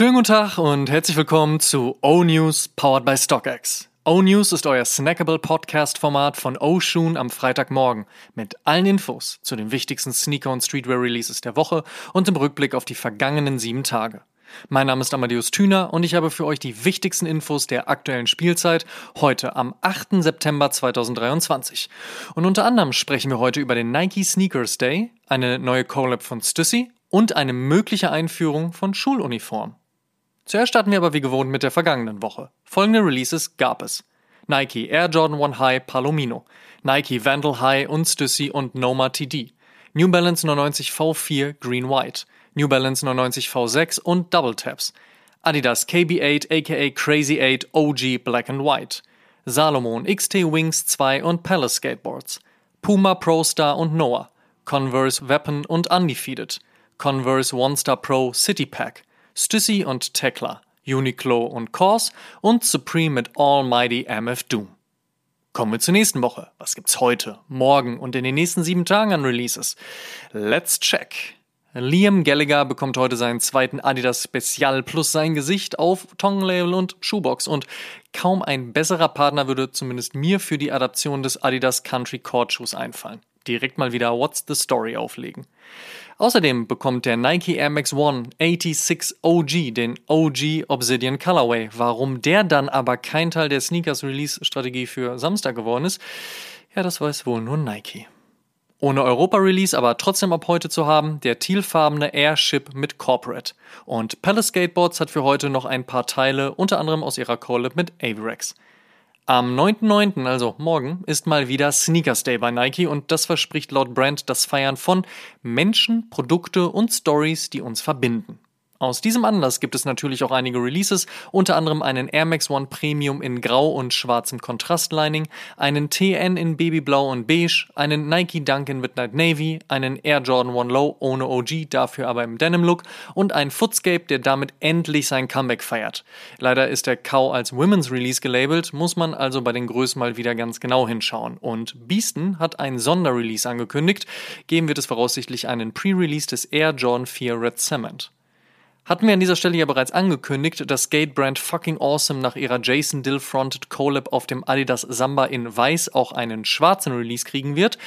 Schönen guten Tag und herzlich willkommen zu O-News powered by StockX. O-News ist euer snackable Podcast-Format von O-Shoon am Freitagmorgen mit allen Infos zu den wichtigsten Sneaker- und Streetwear-Releases der Woche und im Rückblick auf die vergangenen sieben Tage. Mein Name ist Amadeus Thüner und ich habe für euch die wichtigsten Infos der aktuellen Spielzeit heute am 8. September 2023. Und unter anderem sprechen wir heute über den Nike Sneakers Day, eine neue Collab von Stussy und eine mögliche Einführung von Schuluniform. Zuerst starten wir aber wie gewohnt mit der vergangenen Woche. Folgende Releases gab es. Nike Air Jordan 1 High Palomino, Nike Vandal High und Stussy und Noma TD, New Balance 99 V4 Green White, New Balance 99 V6 und Double Taps, Adidas KB8 aka Crazy 8 OG Black and White, Salomon XT Wings 2 und Palace Skateboards, Puma Pro Star und Noah, Converse Weapon und Undefeated, Converse One Star Pro City Pack, Stussy und Tekla, Uniqlo und Kors und Supreme mit Almighty MF Doom. Kommen wir zur nächsten Woche. Was gibt's heute, morgen und in den nächsten sieben Tagen an Releases? Let's check. Liam Gallagher bekommt heute seinen zweiten Adidas Spezial plus sein Gesicht auf Tongue-Label und Shoebox und kaum ein besserer Partner würde zumindest mir für die Adaption des Adidas Country Court Shoes einfallen. Direkt mal wieder What's the Story auflegen. Außerdem bekommt der Nike Air Max One 86 OG den OG Obsidian Colorway. Warum der dann aber kein Teil der Sneakers Release Strategie für Samstag geworden ist, ja, das weiß wohl nur Nike. Ohne Europa-Release, aber trotzdem ab heute zu haben, der tealfarbene Airship mit Corporate. Und Palace Skateboards hat für heute noch ein paar Teile, unter anderem aus ihrer Collab mit Avirex. Am 9.9., also morgen, ist mal wieder Sneakers Day bei Nike und das verspricht laut Brand das Feiern von Menschen, Produkte und Stories, die uns verbinden. Aus diesem Anlass gibt es natürlich auch einige Releases, unter anderem einen Air Max One Premium in Grau und schwarzem Kontrastlining, einen TN in Babyblau und Beige, einen Nike Dunk in Midnight Navy, einen Air Jordan One Low ohne OG, dafür aber im Denim Look und ein Footscape, der damit endlich sein Comeback feiert. Leider ist der Cow als Women's Release gelabelt, muss man also bei den Größen mal wieder ganz genau hinschauen. Und Beaston hat ein Sonderrelease angekündigt, geben wird es voraussichtlich einen Pre-Release des Air Jordan 4 Red Cement. Hatten wir an dieser Stelle ja bereits angekündigt, dass Skate-Brand Fucking Awesome nach ihrer Jason Dill-fronted Collab auf dem Adidas Samba in Weiß auch einen schwarzen Release kriegen wird.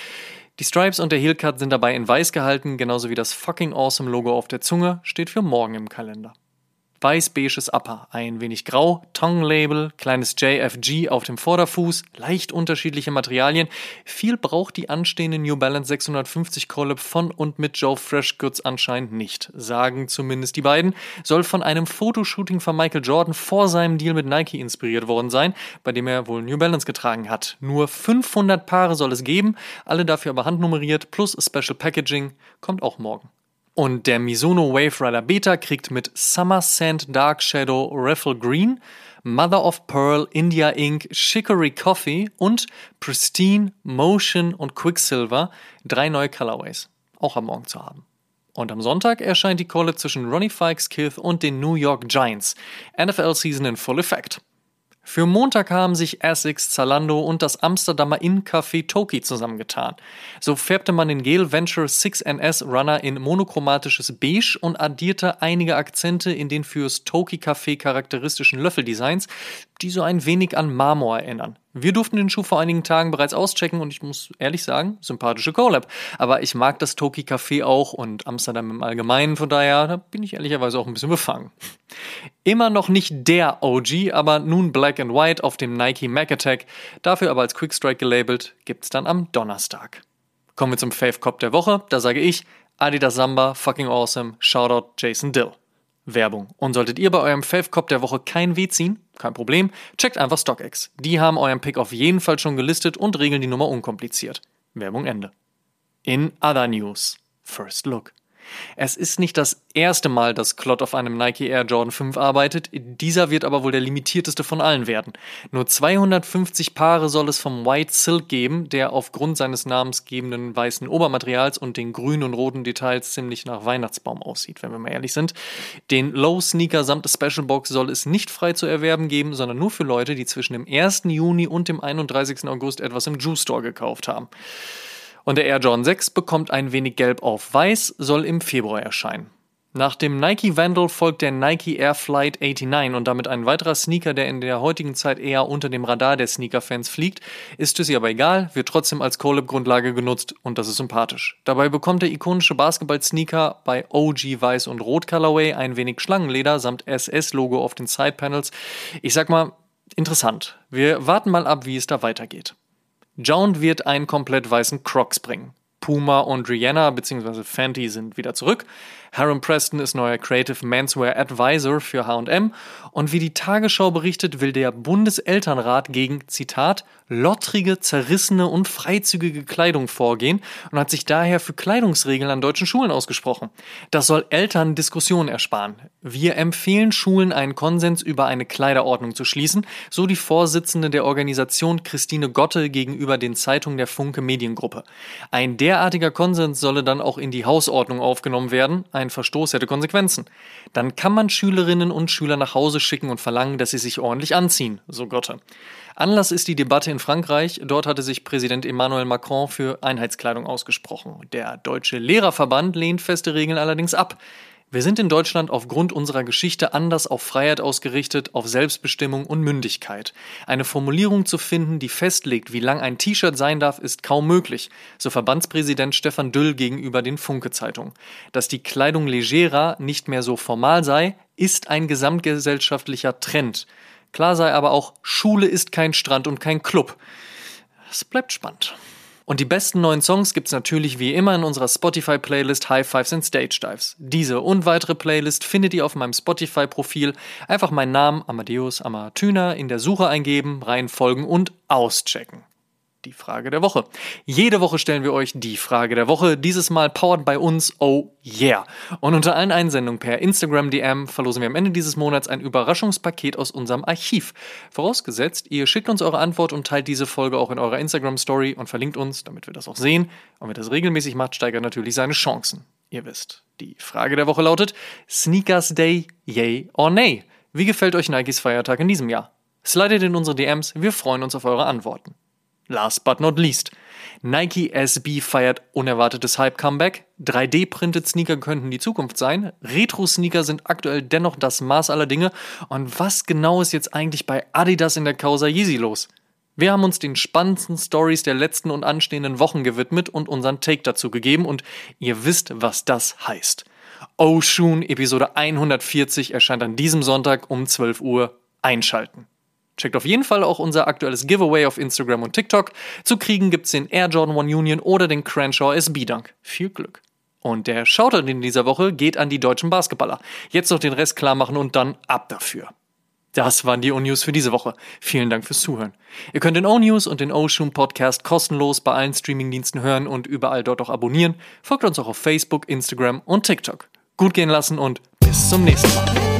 Die Stripes und der Heelcut sind dabei in Weiß gehalten, genauso wie das Fucking Awesome Logo auf der Zunge steht für morgen im Kalender weiß-beiges Upper, ein wenig grau, Tongue-Label, kleines JFG auf dem Vorderfuß, leicht unterschiedliche Materialien. Viel braucht die anstehende New Balance 650 Collab von und mit Joe Freshgoods anscheinend nicht, sagen zumindest die beiden. Soll von einem Fotoshooting von Michael Jordan vor seinem Deal mit Nike inspiriert worden sein, bei dem er wohl New Balance getragen hat. Nur 500 Paare soll es geben, alle dafür aber handnummeriert, plus Special Packaging, kommt auch morgen. Und der Mizuno Wave Rider Beta kriegt mit Summer Sand Dark Shadow Raffle Green, Mother of Pearl, India Ink, Chicory Coffee und Pristine, Motion und Quicksilver drei neue Colorways. Auch am Morgen zu haben. Und am Sonntag erscheint die Kolle zwischen Ronnie Fikes Kith und den New York Giants. NFL Season in Full Effect. Für Montag haben sich Essex, Zalando und das Amsterdamer Inn-Café Toki zusammengetan. So färbte man den Gale Venture 6NS Runner in monochromatisches Beige und addierte einige Akzente in den fürs Toki Café charakteristischen Löffeldesigns, die so ein wenig an Marmor erinnern. Wir durften den Schuh vor einigen Tagen bereits auschecken und ich muss ehrlich sagen, sympathische Collab. Aber ich mag das Toki Café auch und Amsterdam im Allgemeinen, von daher da bin ich ehrlicherweise auch ein bisschen befangen. Immer noch nicht der OG, aber nun Black and White auf dem Nike Mac Attack, dafür aber als Quickstrike gelabelt, gibt's dann am Donnerstag. Kommen wir zum Fave Cop der Woche, da sage ich Adidas Samba, fucking awesome, Shoutout Jason Dill. Werbung. Und solltet ihr bei eurem Fave Cop der Woche kein Weh ziehen, kein Problem, checkt einfach StockX. Die haben euren Pick auf jeden Fall schon gelistet und regeln die Nummer unkompliziert. Werbung Ende. In other news. First Look. Es ist nicht das erste Mal, dass Klott auf einem Nike Air Jordan 5 arbeitet, dieser wird aber wohl der limitierteste von allen werden. Nur 250 Paare soll es vom White Silk geben, der aufgrund seines namensgebenden weißen Obermaterials und den grünen und roten Details ziemlich nach Weihnachtsbaum aussieht, wenn wir mal ehrlich sind. Den Low Sneaker samt Special Box soll es nicht frei zu erwerben geben, sondern nur für Leute, die zwischen dem 1. Juni und dem 31. August etwas im Juice Store gekauft haben. Und der Air Jordan 6 bekommt ein wenig Gelb auf Weiß, soll im Februar erscheinen. Nach dem Nike Vandal folgt der Nike Air Flight 89 und damit ein weiterer Sneaker, der in der heutigen Zeit eher unter dem Radar der Sneaker-Fans fliegt. Ist es ihr aber egal, wird trotzdem als Collab-Grundlage genutzt und das ist sympathisch. Dabei bekommt der ikonische Basketball-Sneaker bei OG Weiß und Rot Colorway ein wenig Schlangenleder samt SS-Logo auf den Side-Panels. Ich sag mal, interessant. Wir warten mal ab, wie es da weitergeht. Jound wird einen komplett weißen Crocs bringen. Puma und Rihanna bzw. Fenty sind wieder zurück. Harold Preston ist neuer Creative Menswear Advisor für H&M und wie die Tagesschau berichtet, will der Bundeselternrat gegen, Zitat, lottrige, zerrissene und freizügige Kleidung vorgehen und hat sich daher für Kleidungsregeln an deutschen Schulen ausgesprochen. Das soll Eltern Diskussionen ersparen. Wir empfehlen Schulen, einen Konsens über eine Kleiderordnung zu schließen, so die Vorsitzende der Organisation Christine Gotte gegenüber den Zeitungen der Funke Mediengruppe. Ein derartiger Konsens solle dann auch in die Hausordnung aufgenommen werden. Ein Verstoß hätte Konsequenzen. Dann kann man Schülerinnen und Schüler nach Hause schicken und verlangen, dass sie sich ordentlich anziehen, so Gotte. Anlass ist die Debatte in Frankreich. Dort hatte sich Präsident Emmanuel Macron für Einheitskleidung ausgesprochen. Der Deutsche Lehrerverband lehnt feste Regeln allerdings ab. Wir sind in Deutschland aufgrund unserer Geschichte anders auf Freiheit ausgerichtet, auf Selbstbestimmung und Mündigkeit. Eine Formulierung zu finden, die festlegt, wie lang ein T-Shirt sein darf, ist kaum möglich, so Verbandspräsident Stefan Düll gegenüber den Funke-Zeitungen. Dass die Kleidung legerer nicht mehr so formal sei, ist ein gesamtgesellschaftlicher Trend. Klar sei aber auch, Schule ist kein Strand und kein Club. Es bleibt spannend. Und die besten neuen Songs gibt's natürlich wie immer in unserer Spotify-Playlist High Fives and Stage Dives. Diese und weitere Playlist findet ihr auf meinem Spotify-Profil. Einfach meinen Namen Amadeus Amatüner in der Suche eingeben, reinfolgen und auschecken die Frage der Woche. Jede Woche stellen wir euch die Frage der Woche, dieses Mal powered bei uns, oh yeah. Und unter allen Einsendungen per Instagram DM verlosen wir am Ende dieses Monats ein Überraschungspaket aus unserem Archiv. Vorausgesetzt, ihr schickt uns eure Antwort und teilt diese Folge auch in eurer Instagram Story und verlinkt uns, damit wir das auch sehen. Und wer das regelmäßig macht, steigert natürlich seine Chancen. Ihr wisst. Die Frage der Woche lautet, Sneakers Day, yay or nay? Wie gefällt euch Nikes Feiertag in diesem Jahr? Slidet in unsere DMs, wir freuen uns auf eure Antworten. Last but not least. Nike SB feiert unerwartetes Hype-Comeback. 3D-printed Sneaker könnten die Zukunft sein. Retro-Sneaker sind aktuell dennoch das Maß aller Dinge. Und was genau ist jetzt eigentlich bei Adidas in der Causa Yeezy los? Wir haben uns den spannendsten Stories der letzten und anstehenden Wochen gewidmet und unseren Take dazu gegeben und ihr wisst, was das heißt. Oshun Episode 140 erscheint an diesem Sonntag um 12 Uhr. Einschalten. Checkt auf jeden Fall auch unser aktuelles Giveaway auf Instagram und TikTok. Zu kriegen gibt's den Air Jordan 1 Union oder den Crenshaw SB Dunk. Viel Glück. Und der Shoutout in dieser Woche geht an die deutschen Basketballer. Jetzt noch den Rest klar machen und dann ab dafür. Das waren die O-News für diese Woche. Vielen Dank fürs Zuhören. Ihr könnt den O-News und den O-Shoom Podcast kostenlos bei allen Streamingdiensten hören und überall dort auch abonnieren. Folgt uns auch auf Facebook, Instagram und TikTok. Gut gehen lassen und bis zum nächsten Mal.